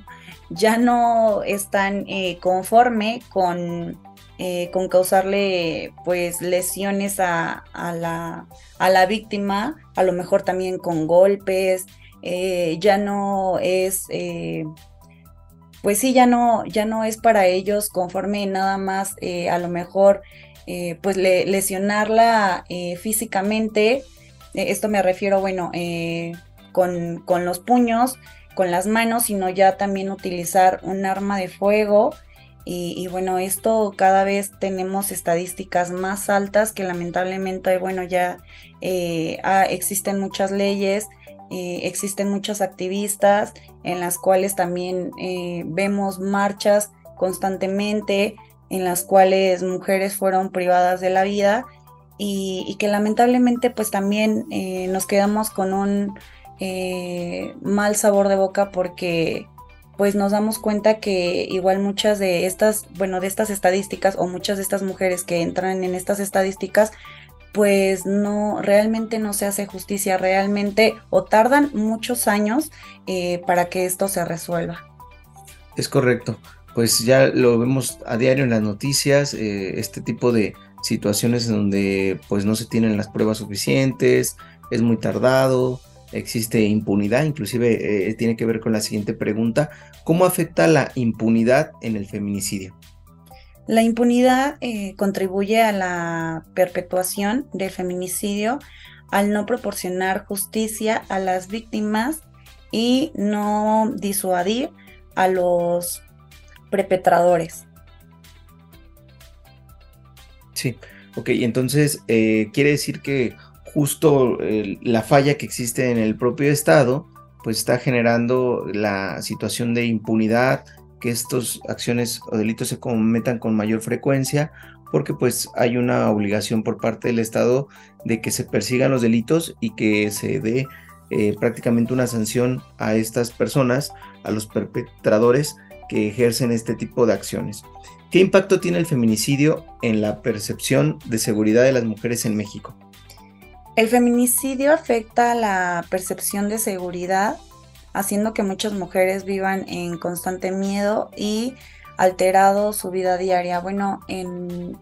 Speaker 3: ya no están eh, conforme con, eh, con causarle pues lesiones a, la, a, la, víctima, a lo mejor también con golpes, eh, ya no es, pues sí, ya no, ya no es para ellos conforme nada más a lo mejor pues lesionarla físicamente, esto me refiero, bueno, con, con los puños, con las manos, sino ya también utilizar un arma de fuego. Y, bueno, esto cada vez tenemos estadísticas más altas que lamentablemente, bueno, ya eh, existen muchas leyes, eh, existen muchos activistas en las cuales también eh, vemos marchas constantemente en las cuales mujeres fueron privadas de la vida y, y que lamentablemente pues también nos quedamos con un mal sabor de boca porque pues nos damos cuenta que igual muchas de estas, bueno, de estas estadísticas o muchas de estas mujeres que entran en estas estadísticas, pues no, realmente no se hace justicia, realmente o tardan muchos años eh, para que esto se resuelva.
Speaker 2: Es correcto, pues ya lo vemos a diario en las noticias, eh, este tipo de situaciones en donde pues no se tienen las pruebas suficientes, es muy tardado, existe impunidad, inclusive eh, tiene que ver con la siguiente pregunta, ¿cómo afecta la impunidad en el feminicidio?
Speaker 3: La impunidad eh, contribuye a la perpetuación del feminicidio al no proporcionar justicia a las víctimas y no disuadir a los perpetradores.
Speaker 2: Sí, ok, entonces eh, quiere decir que justo la falla que existe en el propio Estado, pues está generando la situación de impunidad, que estas acciones o delitos se cometan con mayor frecuencia, porque pues hay una obligación por parte del Estado de que se persigan los delitos y que se dé eh, prácticamente una sanción a estas personas, a los perpetradores que ejercen este tipo de acciones. ¿Qué impacto tiene el feminicidio en la percepción de seguridad de las mujeres en México?
Speaker 3: El feminicidio afecta la percepción de seguridad, haciendo que muchas mujeres vivan en constante miedo y alterado su vida diaria. Bueno,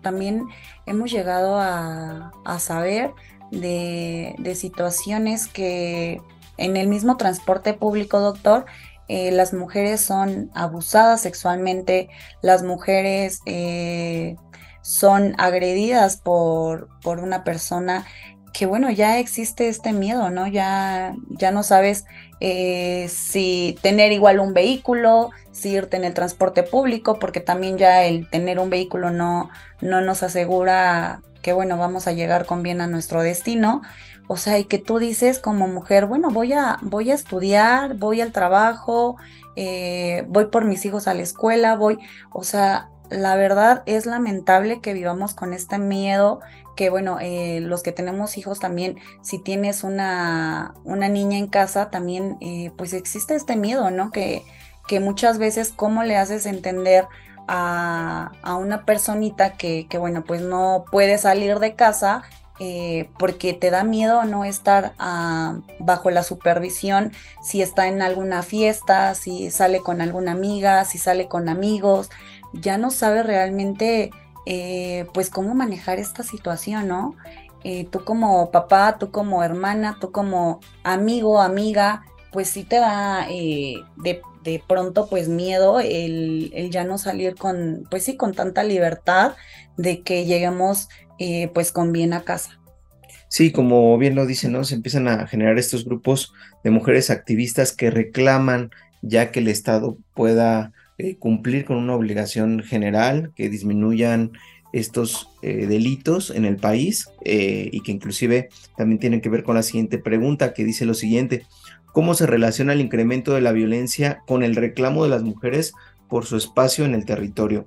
Speaker 3: también hemos llegado a, saber de, situaciones que en el mismo transporte público, doctor, eh, las mujeres son abusadas sexualmente, las mujeres eh, son agredidas por, por una persona que bueno, ya existe este miedo, ¿no? Ya, ya no sabes eh, si tener igual un vehículo, si irte en el transporte público, porque también ya el tener un vehículo no, no nos asegura que bueno, vamos a llegar con bien a nuestro destino. O sea, y que tú dices como mujer, bueno, voy a, voy a estudiar, voy al trabajo, eh, voy por mis hijos a la escuela, voy, o sea, la verdad es lamentable que vivamos con este miedo que bueno, eh, los que tenemos hijos también, si tienes una, una niña en casa, también eh, pues existe este miedo, ¿no? Que, que muchas veces cómo le haces entender a, una personita que, que, bueno, pues no puede salir de casa eh, porque te da miedo no estar ah, bajo la supervisión si está en alguna fiesta, si sale con alguna amiga, si sale con amigos, ya no sabe realmente eh, pues cómo manejar esta situación, ¿no? Eh, tú como papá, tú como hermana, tú como amigo, amiga, pues sí te da de, de, pronto pues miedo el, el, ya no salir con, pues sí, con tanta libertad de que lleguemos eh, pues conviene a casa.
Speaker 2: Sí, como bien lo dicen, ¿no? Se empiezan a generar estos grupos de mujeres activistas que reclaman ya que el Estado pueda eh, cumplir con una obligación general, que disminuyan estos eh, delitos en el país y que inclusive también tienen que ver con la siguiente pregunta que dice lo siguiente, ¿cómo se relaciona el incremento de la violencia con el reclamo de las mujeres por su espacio en el territorio?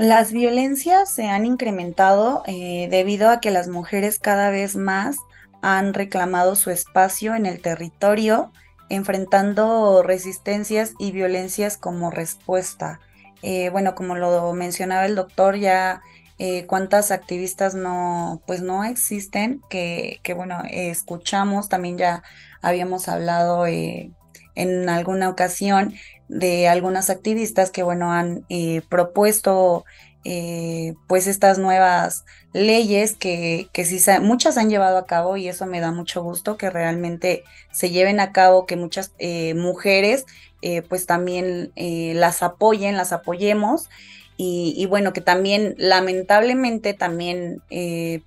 Speaker 3: Las violencias se han incrementado eh, debido a que las mujeres cada vez más han reclamado su espacio en el territorio, enfrentando resistencias y violencias como respuesta. Eh, bueno, como lo mencionaba el doctor, ya eh, cuántas activistas no, pues no existen, que, que bueno, escuchamos, también ya habíamos hablado en alguna ocasión de algunas activistas que, bueno, han eh, propuesto eh, pues estas nuevas leyes que, que sí muchas han llevado a cabo y eso me da mucho gusto que realmente se lleven a cabo, que muchas eh, mujeres pues también las apoyen, las apoyemos y, bueno, que también lamentablemente también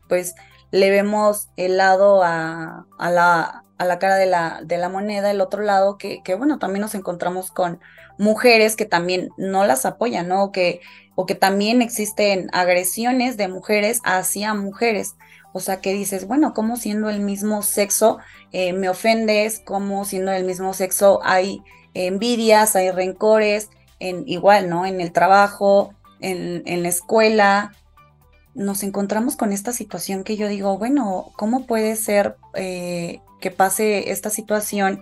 Speaker 3: pues le vemos el lado a, a la a la cara de la, de la moneda, el otro lado, que, que, bueno, también nos encontramos con mujeres que también no las apoyan, ¿no? Que, o que también existen agresiones de mujeres hacia mujeres. O sea, que dices, bueno, como siendo el mismo sexo eh, me ofendes, como siendo el mismo sexo hay envidias, hay rencores, en, igual, ¿no? En el trabajo, en, en la escuela, nos encontramos con esta situación que yo digo, bueno, ¿cómo puede ser eh, que pase esta situación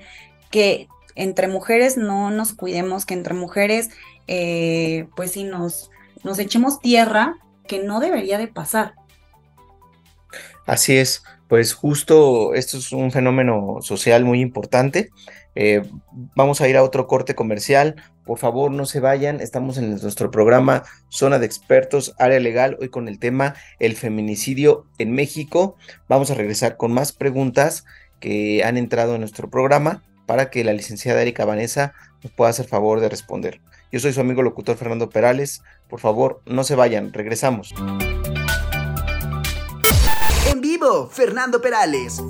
Speaker 3: que entre mujeres no nos cuidemos, que entre mujeres eh, pues sí nos, nos echemos tierra que no debería de pasar?
Speaker 2: Así es, pues justo esto es un fenómeno social muy importante. Eh, vamos a ir a otro corte comercial. Por favor, no se vayan. Estamos en nuestro programa Zona de Expertos, Área Legal, hoy con el tema el feminicidio en México. Vamos a regresar con más preguntas que han entrado en nuestro programa para que la licenciada Erika Vanessa nos pueda hacer favor de responder. Yo soy su amigo locutor Fernando Perales. Por favor, no se vayan. Regresamos.
Speaker 1: En vivo, Fernando Perales.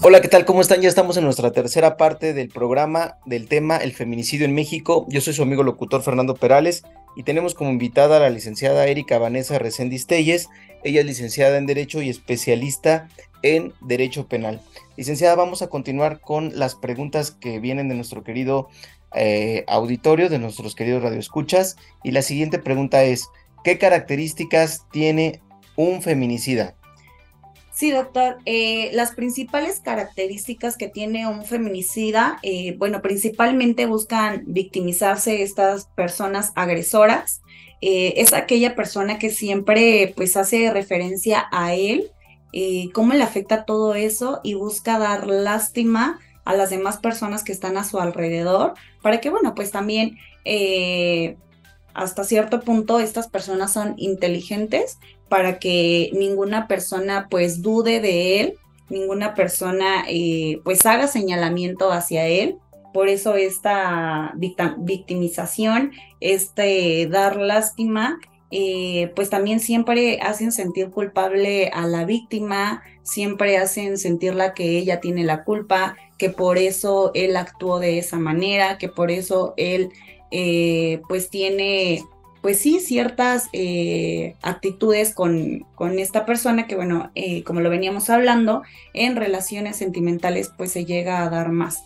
Speaker 2: Hola, ¿qué tal? ¿Cómo están? Ya estamos en nuestra tercera parte del programa del tema El feminicidio en México. Yo soy su amigo locutor Fernando Perales y tenemos como invitada a la licenciada Erika Vanessa Reséndiz Telles. Ella es licenciada en Derecho y especialista en Derecho Penal. Licenciada, vamos a continuar con las preguntas que vienen de nuestro querido eh, auditorio, de nuestros queridos radioescuchas. Y la siguiente pregunta es, ¿qué características tiene un feminicida?
Speaker 3: Sí, doctor. Eh, las principales características que tiene un feminicida, eh, bueno, principalmente buscan victimizarse estas personas agresoras. Es aquella persona que siempre pues hace referencia a él, cómo le afecta todo eso y busca dar lástima a las demás personas que están a su alrededor para que, bueno, pues también hasta cierto punto estas personas son inteligentes para que ninguna persona pues dude de él, ninguna persona eh, pues haga señalamiento hacia él. Por eso esta victimización, este dar lástima, eh, pues también siempre hacen sentir culpable a la víctima, siempre hacen sentirla que ella tiene la culpa, que por eso él actuó de esa manera, que por eso él eh, pues tiene pues sí, ciertas eh, actitudes con, con, esta persona que, bueno, como lo veníamos hablando, en relaciones sentimentales pues se llega a dar más.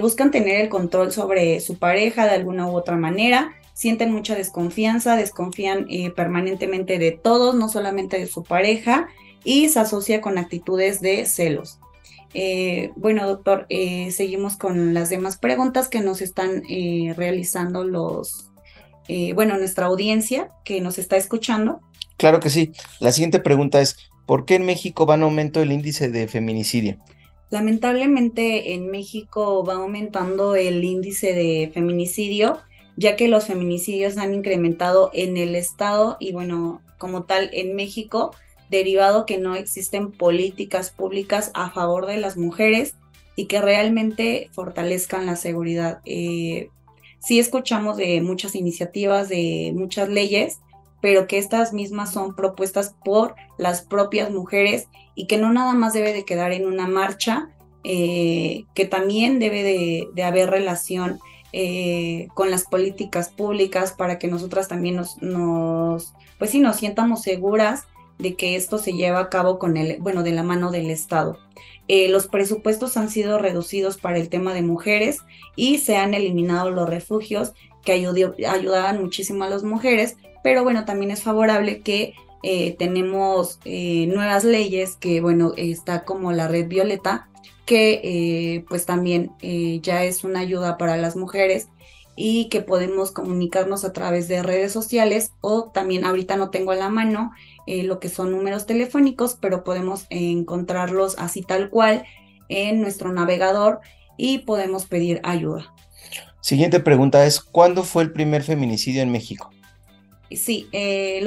Speaker 3: Buscan tener el control sobre su pareja de alguna u otra manera, sienten mucha desconfianza, desconfían permanentemente de todos, no solamente de su pareja, y se asocia con actitudes de celos. bueno, doctor, seguimos con las demás preguntas que nos están realizando los, eh, bueno, nuestra audiencia que nos está escuchando.
Speaker 2: Claro que sí. La siguiente pregunta es, ¿por qué en México va en aumento el índice de feminicidio?
Speaker 3: Lamentablemente en México va aumentando el índice de feminicidio, ya que los feminicidios han incrementado en el estado y bueno, como tal en México, derivado que no existen políticas públicas a favor de las mujeres y que realmente fortalezcan la seguridad. Eh, sí escuchamos de muchas iniciativas, de muchas leyes, pero que estas mismas son propuestas por las propias mujeres y que no nada más debe de quedar en una marcha, eh, que también debe de, haber relación eh, con las políticas públicas para que nosotras también nos, pues sí, nos sientamos seguras de que esto se lleva a cabo con el, bueno, de la mano del Estado. Eh, los presupuestos han sido reducidos para el tema de mujeres y se han eliminado los refugios que ayudaban muchísimo a las mujeres, pero bueno, también es favorable que eh, tenemos eh, nuevas leyes que, bueno, está como la red violeta, que pues también ya es una ayuda para las mujeres y que podemos comunicarnos a través de redes sociales o también ahorita no tengo a la mano eh, lo que son números telefónicos, pero podemos encontrarlos así tal cual en nuestro navegador y podemos pedir ayuda.
Speaker 2: Siguiente pregunta es, ¿cuándo fue el primer feminicidio en México?
Speaker 3: Sí, eh,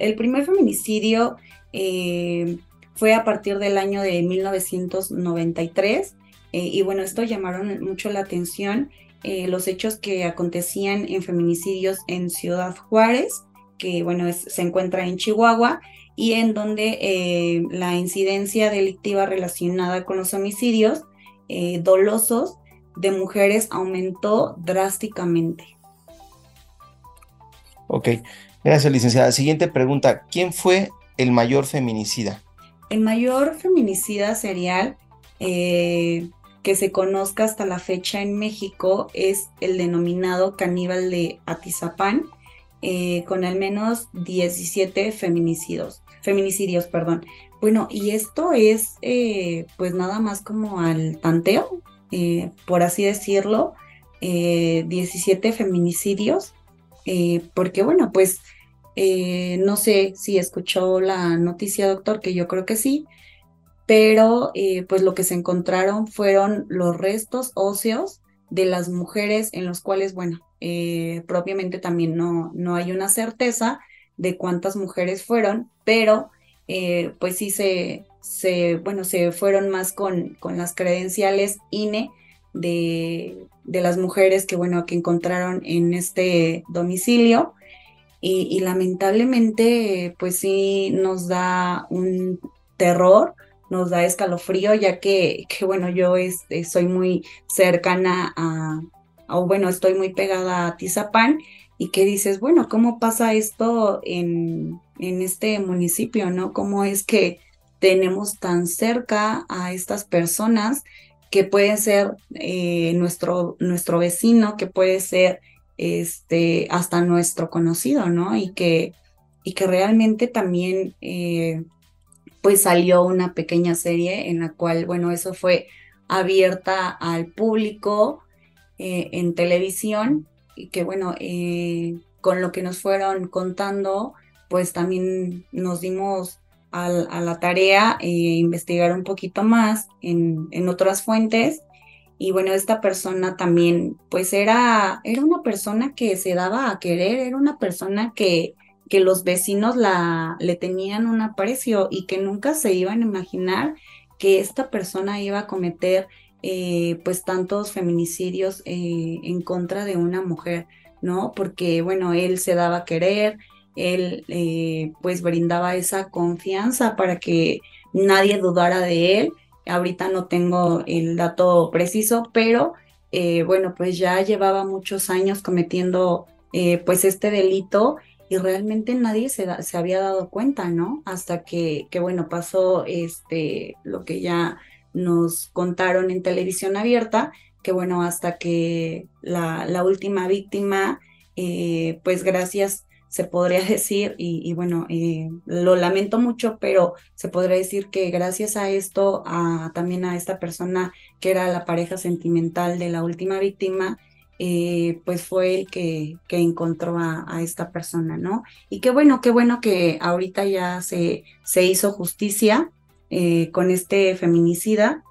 Speaker 3: el primer feminicidio eh, fue a partir del año de 1993 y bueno, esto llamaron mucho la atención los hechos que acontecían en feminicidios en Ciudad Juárez, que bueno, se encuentra en Chihuahua y en donde eh, la incidencia delictiva relacionada con los homicidios eh, dolosos de mujeres aumentó drásticamente.
Speaker 2: Ok, gracias licenciada. Siguiente pregunta, ¿quién fue el mayor feminicida?
Speaker 3: El mayor feminicida serial eh, que se conozca hasta la fecha en México es el denominado caníbal de Atizapán, eh, con al menos 17 feminicidios, feminicidios, perdón. Bueno, y esto es eh, pues nada más como al tanteo, por así decirlo, 17 feminicidios, porque bueno, pues no sé si escuchó la noticia, doctor, que yo creo que sí, pero pues lo que se encontraron fueron los restos óseos de las mujeres en los cuales, bueno, eh, propiamente también no, no hay una certeza de cuántas mujeres fueron, pero eh, pues sí se, se, bueno, se fueron más con, con las credenciales INE de, de, las mujeres que, bueno, que encontraron en este domicilio. Y, lamentablemente, pues sí nos da un terror, nos da escalofrío, ya que, que bueno, yo este, soy muy cercana a, o bueno, estoy muy pegada a Tizapán y que dices, bueno, ¿cómo pasa esto en, en este municipio, no? ¿Cómo es que tenemos tan cerca a estas personas que pueden ser eh, nuestro, nuestro vecino, que puede ser este, hasta nuestro conocido, ¿no? Y que, y que realmente también eh, pues salió una pequeña serie en la cual, bueno, eso fue abierta al público, eh, en televisión y que bueno, eh, con lo que nos fueron contando, pues también nos dimos a, la tarea e investigar un poquito más en, en, otras fuentes. Y bueno, esta persona también, pues era, era una persona que se daba a querer, era una persona que, que los vecinos la, le tenían un aprecio y que nunca se iban a imaginar que esta persona iba a cometer eh, pues tantos feminicidios eh, en contra de una mujer, ¿no? Porque, bueno, él se daba a querer, él eh, pues brindaba esa confianza para que nadie dudara de él. Ahorita no tengo el dato preciso, pero bueno, pues ya llevaba muchos años cometiendo pues este delito y realmente nadie se, se, había dado cuenta, ¿no? Hasta que, que, bueno, pasó este, lo que ya nos contaron en televisión abierta que bueno, hasta que la, la última víctima, eh, pues gracias, se podría <laughs> decir, y, bueno, eh, lo lamento mucho, pero se podría decir que gracias a esto, a, también a esta persona que era la pareja sentimental de la última víctima, eh, pues fue el que, que encontró a, esta persona, ¿no? Y qué bueno, qué bueno que ahorita ya se, hizo justicia eh, con este feminicida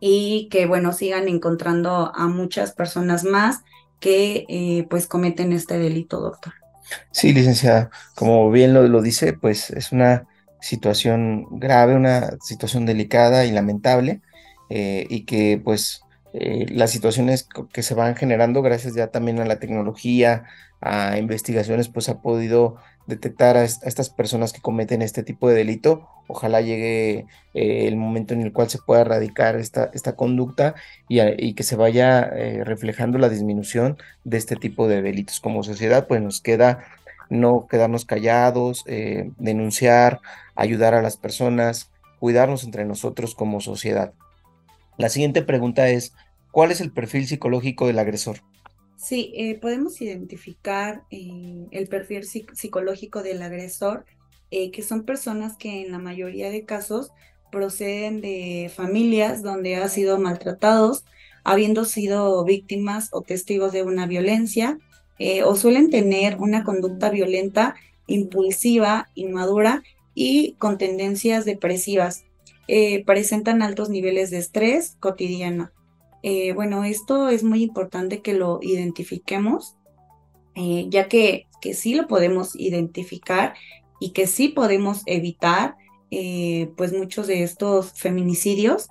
Speaker 3: y que, bueno, sigan encontrando a muchas personas más que eh, pues cometen este delito, doctor.
Speaker 2: Sí, licenciada, como bien lo, dice, pues es una situación grave, una situación delicada y lamentable, y que pues eh, las situaciones que se van generando gracias ya también a la tecnología, a investigaciones, pues ha podido detectar a, estas personas que cometen este tipo de delito. Ojalá llegue eh, el momento en el cual se pueda erradicar esta, esta conducta y, que se vaya eh, reflejando la disminución de este tipo de delitos. Como sociedad, pues nos queda no quedarnos callados, denunciar, ayudar a las personas, cuidarnos entre nosotros como sociedad. La siguiente pregunta es, ¿cuál es el perfil psicológico del agresor?
Speaker 3: Sí, eh, podemos identificar eh, el perfil psicológico del agresor, eh, que son personas que en la mayoría de casos proceden de familias donde han sido maltratados, habiendo sido víctimas o testigos de una violencia, o suelen tener una conducta violenta, impulsiva, inmadura y con tendencias depresivas. Eh, presentan altos niveles de estrés cotidiano. Eh, bueno, esto es muy importante que lo identifiquemos, eh, ya que, que sí lo podemos identificar y que sí podemos evitar pues muchos de estos feminicidios.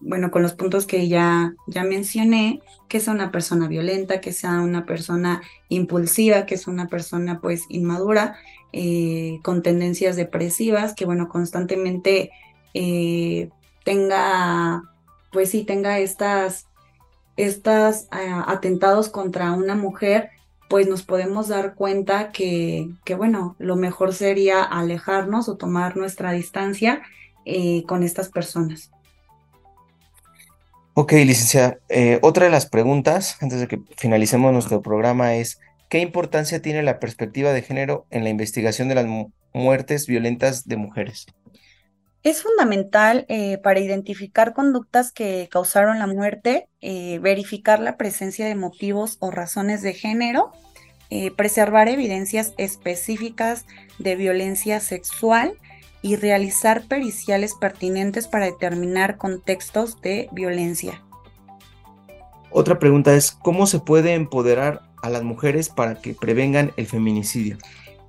Speaker 3: bueno, con los puntos que ya, ya mencioné, que sea una persona violenta, que sea una persona impulsiva, que es una persona pues inmadura, eh, con tendencias depresivas, que bueno, constantemente eh, tenga, pues sí, tenga estas, estas ah, atentados contra una mujer, pues nos podemos dar cuenta que, que, bueno, lo mejor sería alejarnos o tomar nuestra distancia eh, con estas personas.
Speaker 2: Ok, licenciada. otra de las preguntas, antes de que finalicemos nuestro programa, es ¿Qué importancia tiene la perspectiva de género en la investigación de las muertes violentas de mujeres?
Speaker 3: Es fundamental eh, para identificar conductas que causaron la muerte, eh, verificar la presencia de motivos o razones de género, eh, preservar evidencias específicas de violencia sexual y realizar periciales pertinentes para determinar contextos de violencia.
Speaker 2: Otra pregunta es, ¿cómo se puede empoderar a las mujeres para que prevengan el feminicidio?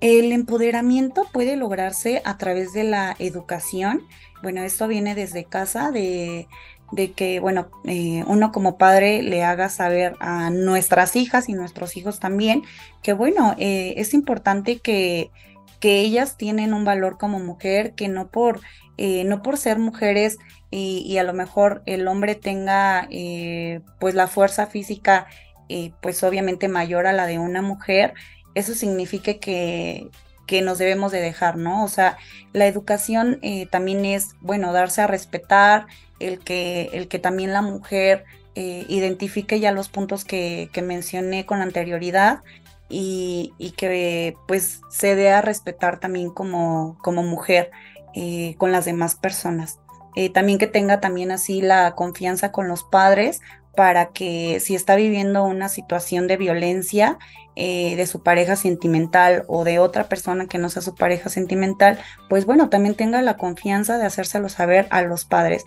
Speaker 3: El empoderamiento puede lograrse a través de la educación. Bueno, esto viene desde casa, de, que, bueno, eh, uno como padre le haga saber a nuestras hijas y nuestros hijos también que, bueno, eh, es importante que, que ellas tienen un valor como mujer, que no por, eh, no por ser mujeres y, y, a lo mejor el hombre tenga pues la fuerza física eh, pues obviamente mayor a la de una mujer, eso significa que, que nos debemos de dejar, ¿no? O sea, la educación eh, también es, bueno, darse a respetar, el que, el que también la mujer eh, identifique ya los puntos que, mencioné con anterioridad y, y, que pues se dé a respetar también como, como mujer con las demás personas. también que tenga también así la confianza con los padres para que si está viviendo una situación de violencia eh, de su pareja sentimental o de otra persona que no sea su pareja sentimental, pues bueno, también tenga la confianza de hacérselo saber a los padres.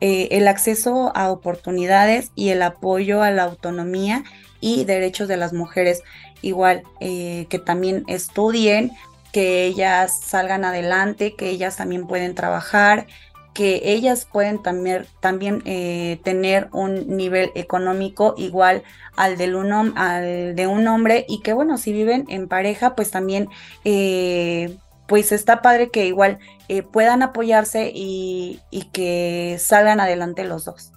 Speaker 3: Eh, el acceso a oportunidades y el apoyo a la autonomía y derechos de las mujeres, igual eh, que también estudien, que ellas salgan adelante, que ellas también pueden trabajar, que ellas pueden también, también eh, tener un nivel económico igual al, del un, al de un hombre y que bueno, si viven en pareja, pues también eh, pues está padre que igual eh, puedan apoyarse y, y que salgan adelante los dos.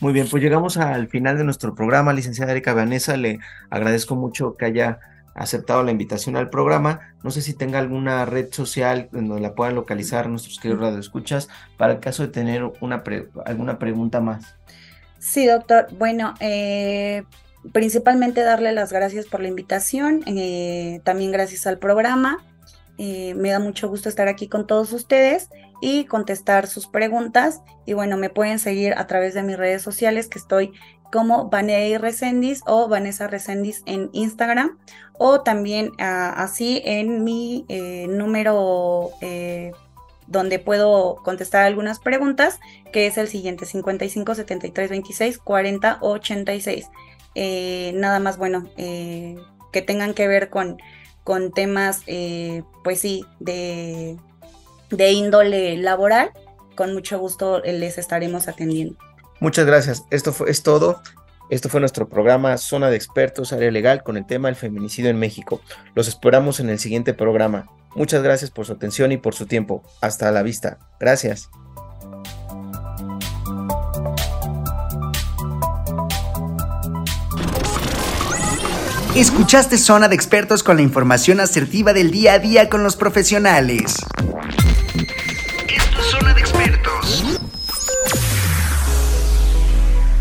Speaker 2: Muy bien, pues llegamos al final de nuestro programa, licenciada Erika Vanessa, le agradezco mucho que haya aceptado la invitación al programa. No sé si tenga alguna red social en donde la puedan localizar nuestros queridos radioescuchas para el caso de tener una alguna pregunta más.
Speaker 3: Sí, doctor. Bueno, eh, principalmente darle las gracias por la invitación, eh, también gracias al programa. Eh, me da mucho gusto estar aquí con todos ustedes y contestar sus preguntas. Y bueno, me pueden seguir a través de mis redes sociales que estoy como Vanessa Recendis o Vanessa Recendis en Instagram o también ah, así en mi eh, número eh, donde puedo contestar algunas preguntas, que es el siguiente 55 73 26 40 86. nada más bueno eh, que tengan que ver con, con temas, pues sí, de, de índole laboral. Con mucho gusto les estaremos atendiendo.
Speaker 2: Muchas gracias. Esto fue, es todo. Esto fue nuestro programa Zona de Expertos, Área Legal, con el tema del feminicidio en México. Los esperamos en el siguiente programa. Muchas gracias por su atención y por su tiempo. Hasta la vista. Gracias.
Speaker 1: Escuchaste Zona de Expertos con la información asertiva del día a día con los profesionales.